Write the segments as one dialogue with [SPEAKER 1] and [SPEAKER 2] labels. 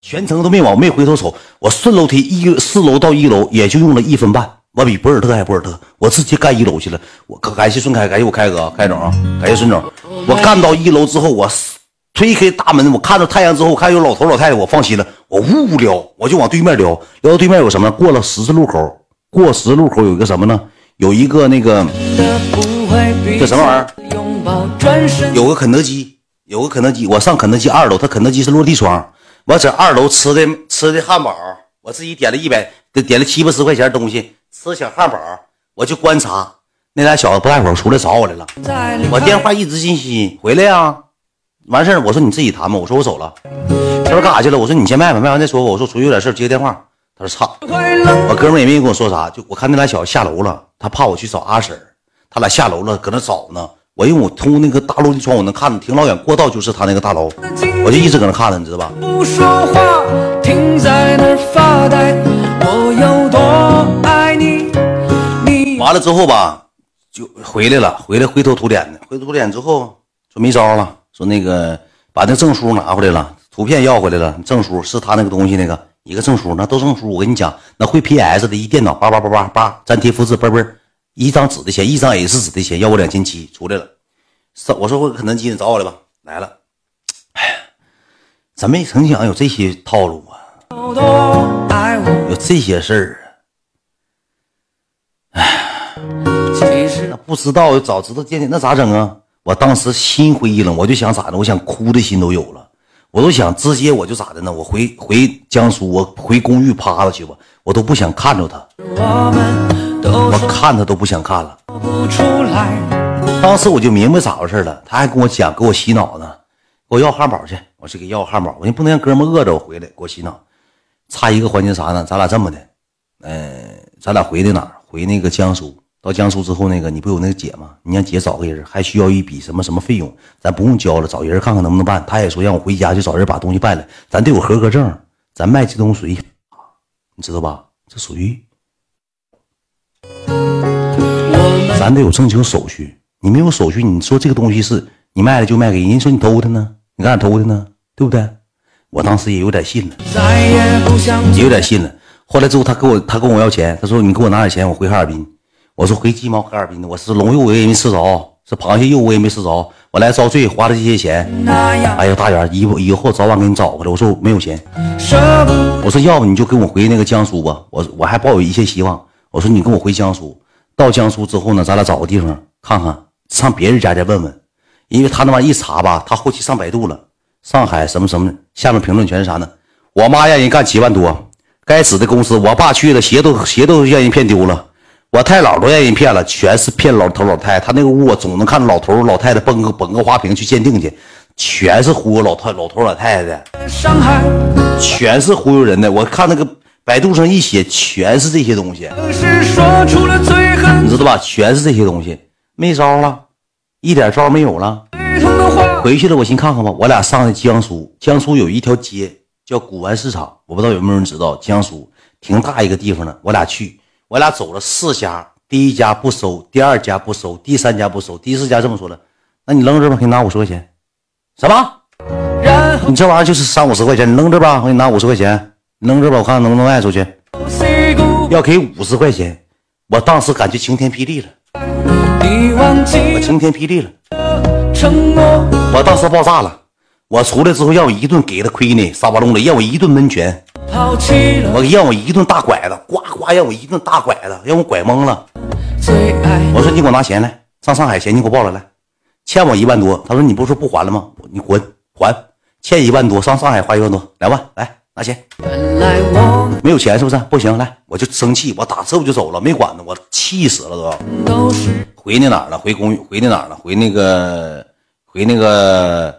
[SPEAKER 1] 全程都没往，没回头瞅。我顺楼梯一四楼到一楼，也就用了一分半。我比博尔特还博尔特，我直接干一楼去了。我感谢孙开，感谢我开哥，开总啊，感谢孙总。我干到一楼之后，我推开大门，我看到太阳之后，看有老头老太太，我放心了。我呜撩，我就往对面撩，撩到对面有什么？过了十字路口，过十字路口有一个什么呢？有一个那个这什么玩意儿？有个肯德基，有个肯德基。我上肯德基二楼，他肯德基是落地窗。我在二楼吃的吃的汉堡，我自己点了一百，点了七八十块钱东西。吃小汉堡，我就观察那俩小子不大会儿出来找我来了。我电话一直信息回来呀，完事儿我说你自己谈吧。我说我走了。他说干啥去了？我说你先卖吧，卖完再说吧。我说出去有点事接个电话。他说操，我哥们也没跟我说啥。就我看那俩小子下楼了，他怕我去找阿婶他俩下楼了，搁那找呢。我因为我通过那个大落地窗，我能看，挺老远，过道就是他那个大楼，我就一直搁那看着，你知道吧？不说话，停在那发呆。我有多爱你？你完了之后吧，就回来了，回来灰头土脸的，灰头土脸之后说没招了，说那个把那证书拿回来了，图片要回来了，证书是他那个东西那个一个证书，那都证书。我跟你讲，那会 PS 的一电脑，叭叭叭叭叭粘贴复制，嘣嘣。一张纸的钱，一张 A 四纸的钱，要我两千七，出来了。我说我肯德基，你找我来吧，来了。哎呀，咱没曾想有这些套路啊，有这些事儿啊。哎，那不知道，早知道见见那咋整啊？我当时心灰意冷，我就想咋的？我想哭的心都有了，我都想直接我就咋的呢？我回回江苏，我回公寓趴着去吧，我都不想看着他。我我看他都不想看了。当时我就明白咋回事了，他还跟我讲，给我洗脑呢，给我要汉堡去。我去给要汉堡，我说不能让哥们饿着我回来，给我洗脑。差一个环节啥呢？咱俩这么的，嗯，咱俩回的哪儿？回那个江苏。到江苏之后，那个你不有那个姐吗？你让姐找个人，还需要一笔什么什么费用，咱不用交了，找人看看能不能办。他也说让我回家去找人把东西办了，咱得有合格证，咱卖这东西，你知道吧？这属于。咱得有正经手续，你没有手续，你说这个东西是你卖了就卖给人，家说你偷的呢？你干啥偷的呢？对不对？我当时也有点信了，也有点信了。后来之后，他给我他跟我要钱，他说你给我拿点钱，我回哈尔滨。我说回鸡毛哈尔滨的，我是龙肉我也没吃着，是螃蟹肉我也没吃着，我来遭罪花了这些钱。哎呀，大元，以以后早晚给你找回来。我说我没有钱，我说要不你就跟我回那个江苏吧，我我还抱有一些希望。我说你跟我回江苏，到江苏之后呢，咱俩找个地方看看，上别人家再问问，因为他那玩意一查吧，他后期上百度了，上海什么什么，下面评论全是啥呢？我妈让人干七万多，该死的公司，我爸去了，鞋都鞋都让人骗丢了，我太姥都让人骗了，全是骗老头老太太。他那个屋我总能看到老头老太太崩个崩个花瓶去鉴定去，全是忽悠老太老头老太太的，全是忽悠人的。我看那个。百度上一写全是这些东西，你知道吧？全是这些东西，没招了，一点招没有了。回去了，我先看看吧。我俩上的江苏，江苏有一条街叫古玩市场，我不知道有没有人知道。江苏挺大一个地方呢。我俩去，我俩走了四家，第一家不收，第二家不收，第三家不收，第四家这么说了，那你扔这吧，给你拿五十块钱。什么？你这玩意儿就是三五十块钱，你扔这吧，我给你拿五十块钱。扔这吧，我看看能不能卖出去。要给五十块钱，我当时感觉晴天霹雳了，我晴天霹雳了，我当时爆炸了。我出来之后让我一顿给他亏呢，沙巴龙的让我一顿闷拳，我让我一顿大拐子，呱呱让我一顿大拐子，让我拐懵了。我说你给我拿钱来，上上海钱你给我报了来，欠我一万多。他说你不是说不还了吗？你滚还，欠一万多上上海花一万多，两万来。拿钱，没有钱是不是？不行，来，我就生气，我打车我就走了，没管呢，我气死了都。回那哪儿了？回公寓？回那哪儿了？回那个，回那个，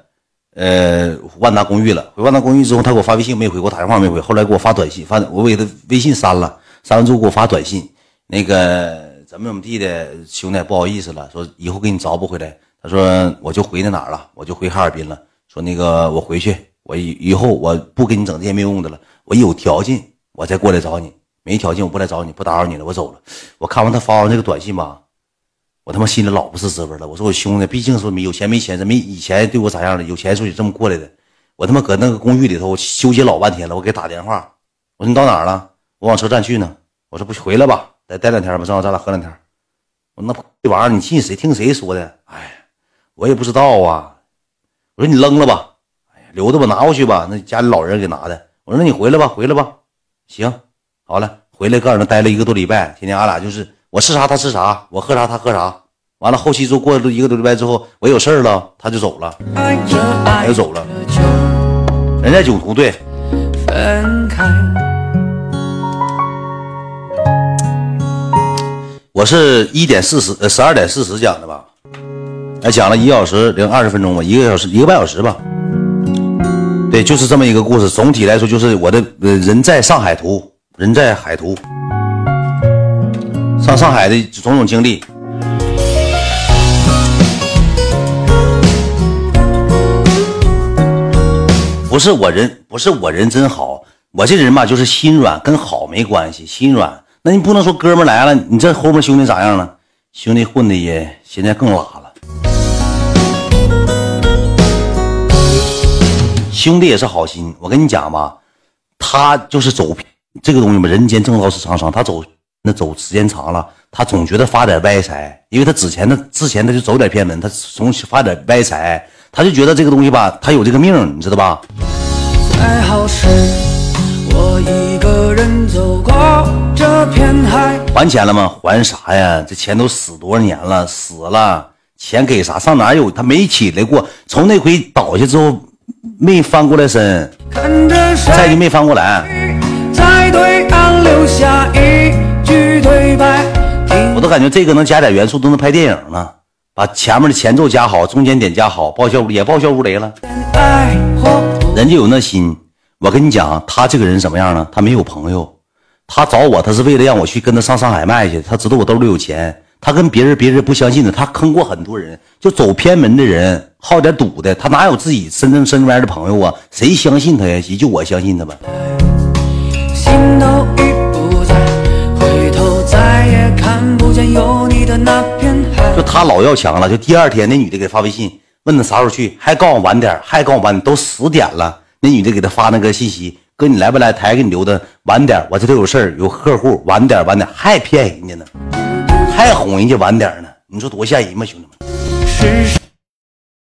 [SPEAKER 1] 呃，万达公寓了。回万达公寓之后，他给我发微信没回，给我打电话没回，后来给我发短信，发我给他微信删了，删完之后给我发短信，那个怎么怎么地的，兄弟不好意思了，说以后给你找不回来。他说我就回那哪儿了，我就回哈尔滨了。说那个我回去。我以以后我不给你整这些没用的了，我有条件我再过来找你，没条件我不来找你，不打扰你了，我走了。我看完他发完这个短信吧，我他妈心里老不是滋味了。我说我兄弟，毕竟说没有钱没钱，这没以前对我咋样的，有钱时候也这么过来的。我他妈搁那个公寓里头我纠结老半天了，我给打电话，我说你到哪儿了？我往车站去呢。我说不回来吧，再待两天吧，正好咱俩喝两天。我那这玩意儿你信谁？听谁说的？哎，我也不知道啊。我说你扔了吧，留着吧，拿过去吧，那家里老人给拿的。我说那你回来吧，回来吧。行，好了，回来搁那待了一个多礼拜，天天俺俩就是我吃啥他吃啥，我喝啥他喝啥。完了后期就过了一个多礼拜之后，我有事了，他就走了，他就走了。人在囧途对，我是一点四十呃十二点四十讲的吧，哎讲了一个小时零二十分钟吧，一个小时一个半小时吧，对，就是这么一个故事。总体来说就是我的人在上海图，人在海图，上上海的种种经历。不是我人，不是我人真好。我这人吧，就是心软，跟好没关系。心软，那你不能说哥们来了，你这后面兄弟咋样了？兄弟混的也现在更拉了。兄弟也是好心，我跟你讲吧，他就是走这个东西嘛，人间正道是沧桑，他走那走时间长了，他总觉得发点歪财，因为他之前的之前他就走点偏门，他总发点歪财。他就觉得这个东西吧，他有这个命，你知道吧？
[SPEAKER 2] 爱好是我一个人走过这片海
[SPEAKER 1] 还钱了吗？还啥呀？这钱都死多少年了？死了，钱给啥？上哪有？他没起来过，从那回倒下之后没翻过来身，再就没翻过来。我都感觉这个能加点元素，都能拍电影了。把前面的前奏加好，中间点加好，爆笑也爆笑无雷了。人家有那心，我跟你讲，他这个人什么样呢？他没有朋友，他找我，他是为了让我去跟他上上海卖去。他知道我兜里有钱，他跟别人别人不相信的，他坑过很多人，就走偏门的人，好点赌的，他哪有自己真正身边的朋友啊？谁相信他呀？也就我相信他吧。就他老要强了，就第二天那女的给发微信，问他啥时候去，还告我晚点，还告我晚点，都十点了。那女的给他发那个信息，哥你来不来？台给你留的晚点，我这都有事儿，有客户，晚点晚点，还骗人家呢，还哄人家晚点呢。你说多吓人吗，兄弟们？